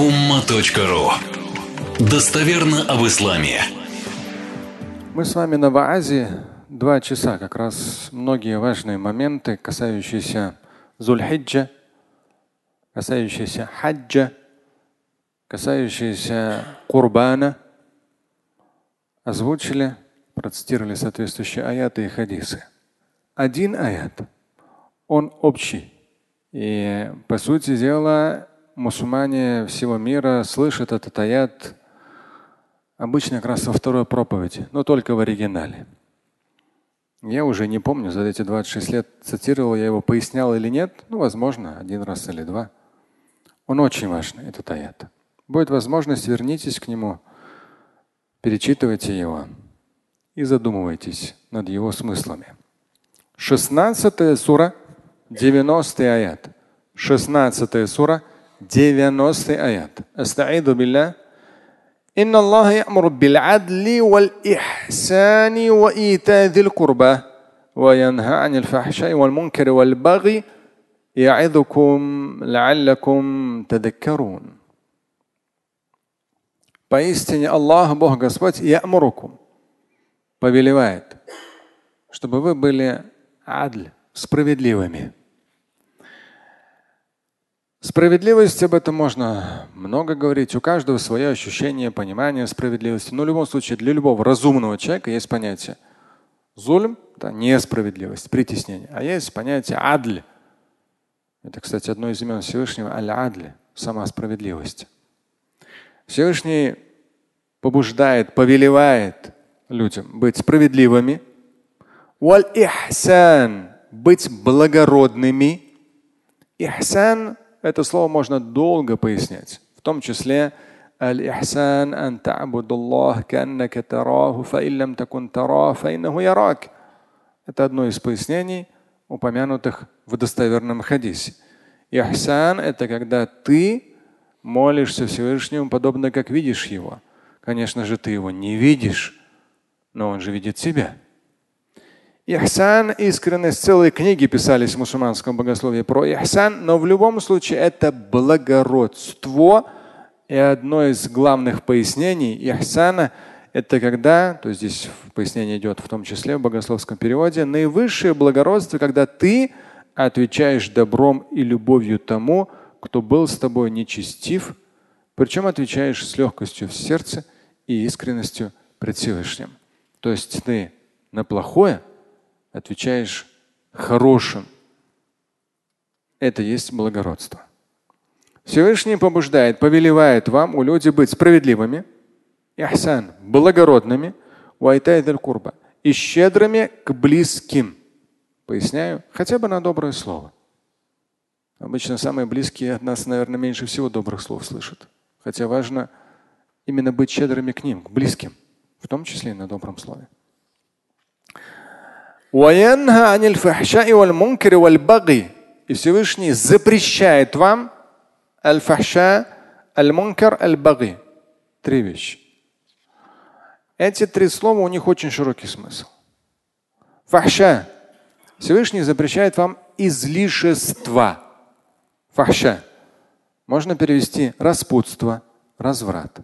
umma.ru Достоверно об исламе. Мы с вами на Ваазе два часа, как раз многие важные моменты, касающиеся Зульхиджа, касающиеся хаджа, касающиеся Курбана, озвучили, процитировали соответствующие аяты и хадисы. Один аят, он общий. И по сути дела мусульмане всего мира слышат этот аят обычно как раз во второй проповеди, но только в оригинале. Я уже не помню, за эти 26 лет цитировал я его, пояснял или нет. Ну, возможно, один раз или два. Он очень важный, этот аят. Будет возможность, вернитесь к нему, перечитывайте его и задумывайтесь над его смыслами. 16 сура, 90 аят. 16 сура, 90 аят. Астаиду билля. إن الله يأمر بالعدل والإحسان وإيتاء ذي القربى وينهى عن الفحشاء والمنكر والبغي يعظكم لعلكم تذكرون. Поистине Аллах, Бог Господь, Ямурукум, повелевает, чтобы вы были адль, справедливыми. Справедливость, об этом можно много говорить. У каждого свое ощущение, понимание справедливости. Но в любом случае для любого разумного человека есть понятие зульм, да, несправедливость, притеснение. А есть понятие адль. Это, кстати, одно из имен Всевышнего аль-адль, сама справедливость. Всевышний побуждает, повелевает людям быть справедливыми, валь-ихсан, быть благородными. Ихсан это слово можно долго пояснять, в том числе الإحسان أن تعبد الله كأنك تراه فإن لم تكن تراه فإنه يراك. Это одно из пояснений, упомянутых в достоверном хадисе. Ихсан – это когда ты молишься Всевышнему, подобно как видишь его. Конечно же, ты его не видишь, но он же видит тебя. Ихсан, искренность, целые книги писались в мусульманском богословии про ихсан, но в любом случае это благородство. И одно из главных пояснений ихсана – это когда, то есть здесь пояснение идет в том числе в богословском переводе, наивысшее благородство, когда ты отвечаешь добром и любовью тому, кто был с тобой нечестив, причем отвечаешь с легкостью в сердце и искренностью пред Всевышним. То есть ты на плохое отвечаешь хорошим. Это есть благородство. Всевышний побуждает, повелевает вам, у людей быть справедливыми, ихсан, благородными, курба и щедрыми к близким. Поясняю, хотя бы на доброе слово. Обычно самые близкие от нас, наверное, меньше всего добрых слов слышат. Хотя важно именно быть щедрыми к ним, к близким, в том числе и на добром слове. И Всевышний запрещает вам аль-фахша, аль-мункар, аль-баги. Три вещи. Эти три слова, у них очень широкий смысл. Фахша. Всевышний запрещает вам излишества. Фахша. Можно перевести распутство, разврат.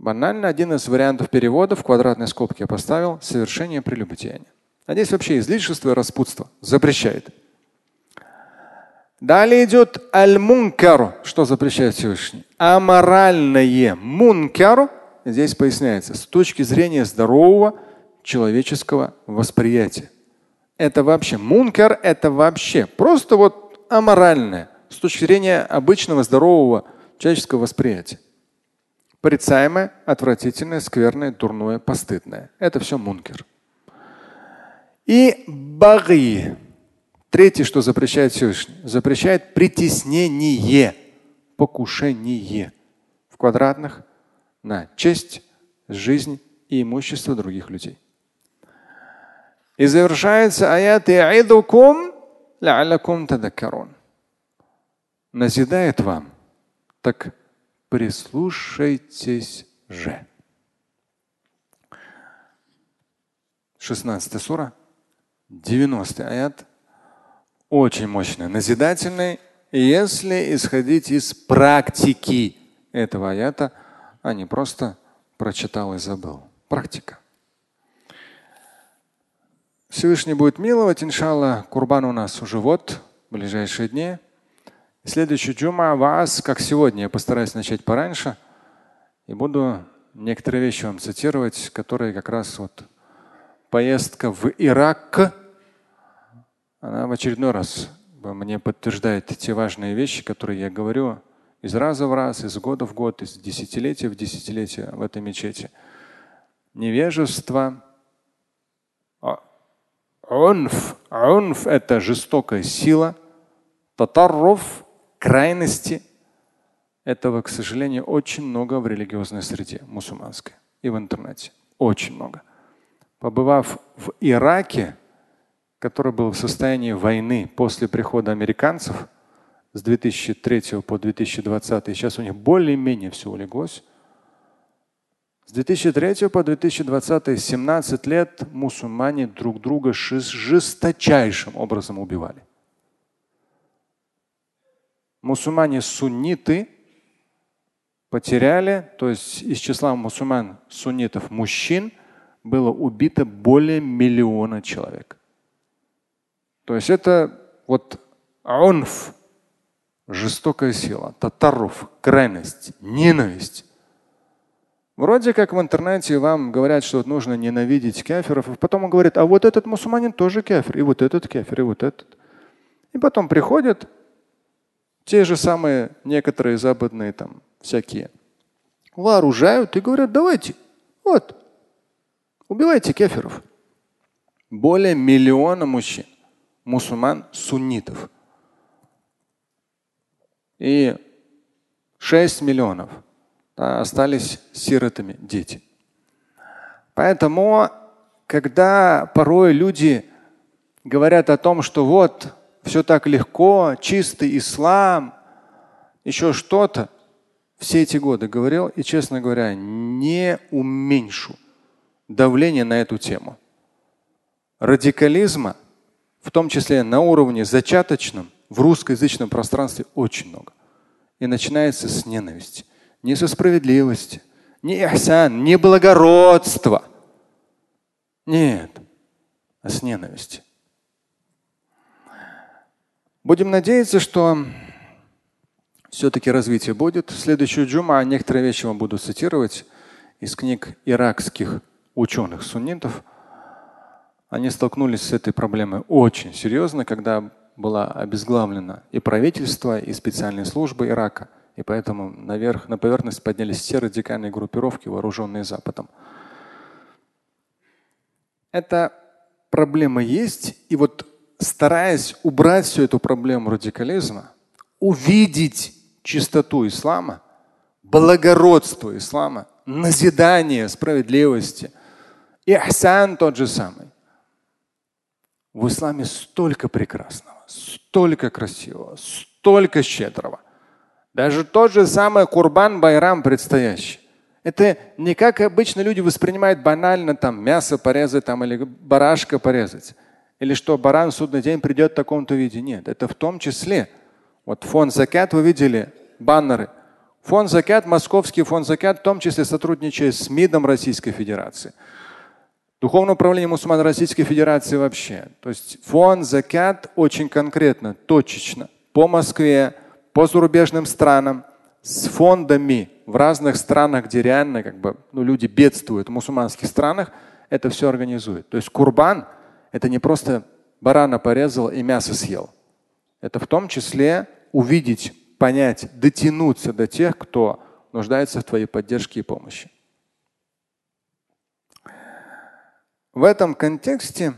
Банально один из вариантов перевода в квадратной скобке я поставил совершение прелюбодеяния. А здесь вообще излишество и распутство запрещает. Далее идет аль-мункар, что запрещает Всевышний. Аморальное мункар здесь поясняется с точки зрения здорового человеческого восприятия. Это вообще мункар, это вообще просто вот аморальное с точки зрения обычного здорового человеческого восприятия. Порицаемое, отвратительное, скверное, дурное, постыдное. Это все мункер. И баги. Третье, что запрещает Всевышний, запрещает притеснение, покушение в квадратных на честь, жизнь и имущество других людей. И завершается аят Назидает вам, так прислушайтесь же. 16 сура, 90 аят. Очень мощный, назидательный если исходить из практики этого аята, а не просто прочитал и забыл. Практика. Всевышний будет миловать, иншалла, курбан у нас уже вот, в ближайшие дни. Следующий джума вас, как сегодня, я постараюсь начать пораньше и буду некоторые вещи вам цитировать, которые как раз вот поездка в Ирак, она в очередной раз мне подтверждает те важные вещи, которые я говорю из раза в раз, из года в год, из десятилетия в десятилетие в этой мечети. Невежество, унф, унф – это жестокая сила, татарруф – крайности. Этого, к сожалению, очень много в религиозной среде мусульманской и в интернете. Очень много. Побывав в Ираке, который был в состоянии войны после прихода американцев с 2003 по 2020. Сейчас у них более-менее все улеглось. С 2003 по 2020 17 лет мусульмане друг друга жесточайшим образом убивали. Мусульмане сунниты потеряли, то есть из числа мусульман суннитов мужчин было убито более миллиона человек. То есть это вот унф, жестокая сила, татарруф, крайность, ненависть. Вроде как в интернете вам говорят, что нужно ненавидеть кафиров, и потом он говорит, а вот этот мусульманин тоже кафир, и вот этот кафир, и вот этот. И потом приходят те же самые некоторые западные там всякие, вооружают и говорят, давайте, вот, убивайте кафиров. Более миллиона мужчин мусульман суннитов. И 6 миллионов да, остались сиротами дети. Поэтому, когда порой люди говорят о том, что вот все так легко, чистый ислам, еще что-то, все эти годы говорил и, честно говоря, не уменьшу давление на эту тему. Радикализма в том числе на уровне зачаточном, в русскоязычном пространстве очень много. И начинается с ненависти, не со справедливости, не ихсан, не благородства. Нет, а с ненависти. Будем надеяться, что все-таки развитие будет. В следующую джума некоторые вещи вам буду цитировать из книг иракских ученых-суннитов – они столкнулись с этой проблемой очень серьезно, когда была обезглавлена и правительство, и специальные службы Ирака. И поэтому наверх, на поверхность поднялись все радикальные группировки, вооруженные Западом. Эта проблема есть. И вот стараясь убрать всю эту проблему радикализма, увидеть чистоту ислама, благородство ислама, назидание справедливости, и ахсан тот же самый. В исламе столько прекрасного, столько красивого, столько щедрого. Даже тот же самый Курбан Байрам предстоящий. Это не как обычно люди воспринимают банально там мясо порезать там, или барашка порезать. Или что баран в судный день придет в таком-то виде. Нет, это в том числе. Вот фонд Закят вы видели баннеры. Фонд Закят, московский фонд Закят, в том числе сотрудничает с МИДом Российской Федерации. Духовное управление мусульман Российской Федерации вообще. То есть фонд закят очень конкретно, точечно по Москве, по зарубежным странам, с фондами в разных странах, где реально как бы, ну, люди бедствуют, в мусульманских странах, это все организует. То есть курбан – это не просто барана порезал и мясо съел. Это в том числе увидеть, понять, дотянуться до тех, кто нуждается в твоей поддержке и помощи. В этом контексте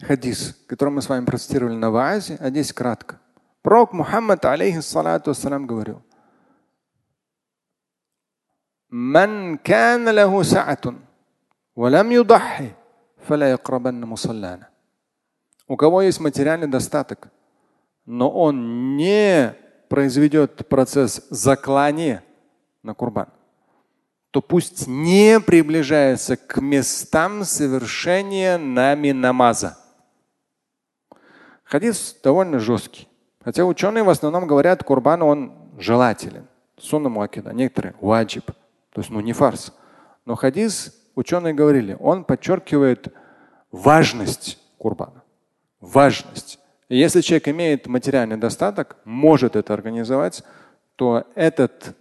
хадис, который мы с вами процитировали на Ваазе, а здесь кратко. Пророк Мухаммад, алейхиссалату вассалам, говорил, من كان له سعة ولم يضحي فلا يقربن مصلانا. у кого есть материальный достаток, но он не произведет процесс заклания на курбан, то пусть не приближается к местам совершения нами намаза. Хадис довольно жесткий. Хотя ученые в основном говорят, курбан он желателен. Сунна муакида, некоторые ваджиб, то есть ну не фарс. Но хадис, ученые говорили, он подчеркивает важность курбана. Важность. И если человек имеет материальный достаток, может это организовать, то этот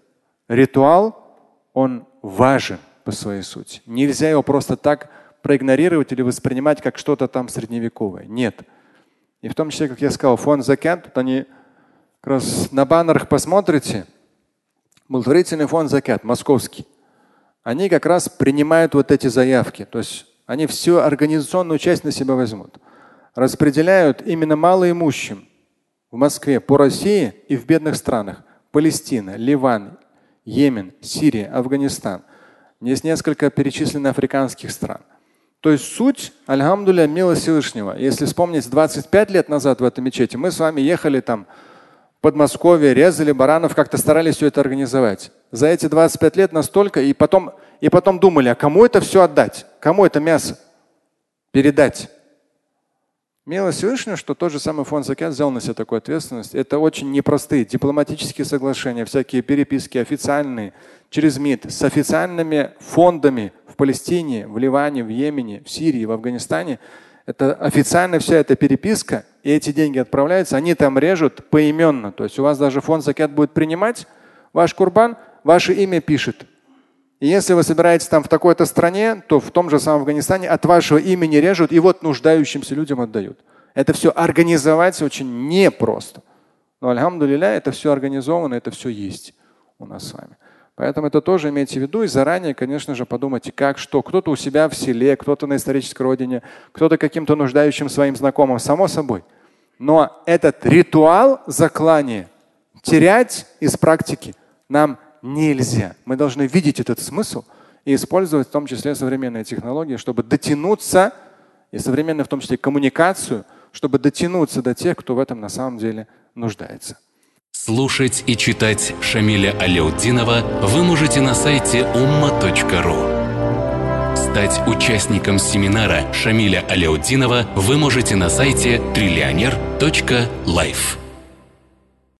ритуал, он важен по своей сути. Нельзя его просто так проигнорировать или воспринимать как что-то там средневековое. Нет. И в том числе, как я сказал, фонд закят, тут они как раз на баннерах посмотрите, благотворительный фонд закят, московский, они как раз принимают вот эти заявки. То есть они всю организационную часть на себя возьмут. Распределяют именно малоимущим в Москве, по России и в бедных странах. Палестина, Ливан, Йемен, Сирия, Афганистан. Есть несколько перечисленных африканских стран. То есть суть, альхамдуля, милость Всевышнего. Если вспомнить 25 лет назад в этой мечети, мы с вами ехали там в Подмосковье, резали баранов, как-то старались все это организовать. За эти 25 лет настолько, и потом, и потом думали, а кому это все отдать? Кому это мясо передать? Милость Всевышнего, что тот же самый фонд Закят взял на себя такую ответственность. Это очень непростые дипломатические соглашения, всякие переписки официальные, через МИД, с официальными фондами в Палестине, в Ливане, в Йемене, в Сирии, в Афганистане. Это официально вся эта переписка, и эти деньги отправляются, они там режут поименно. То есть у вас даже фонд Закят будет принимать ваш курбан, ваше имя пишет. Если вы собираетесь там в такой-то стране, то в том же самом Афганистане от вашего имени режут и вот нуждающимся людям отдают. Это все организовать очень непросто. Но альхамдулиля, это все организовано, это все есть у нас с вами. Поэтому это тоже имейте в виду и заранее, конечно же, подумайте, как, что. Кто-то у себя в селе, кто-то на исторической родине, кто-то каким-то нуждающим своим знакомым, само собой. Но этот ритуал заклания терять из практики нам нельзя. Мы должны видеть этот смысл и использовать в том числе современные технологии, чтобы дотянуться, и современную в том числе коммуникацию, чтобы дотянуться до тех, кто в этом на самом деле нуждается. Слушать и читать Шамиля Аляутдинова вы можете на сайте umma.ru. Стать участником семинара Шамиля Аляутдинова вы можете на сайте триллионер.life.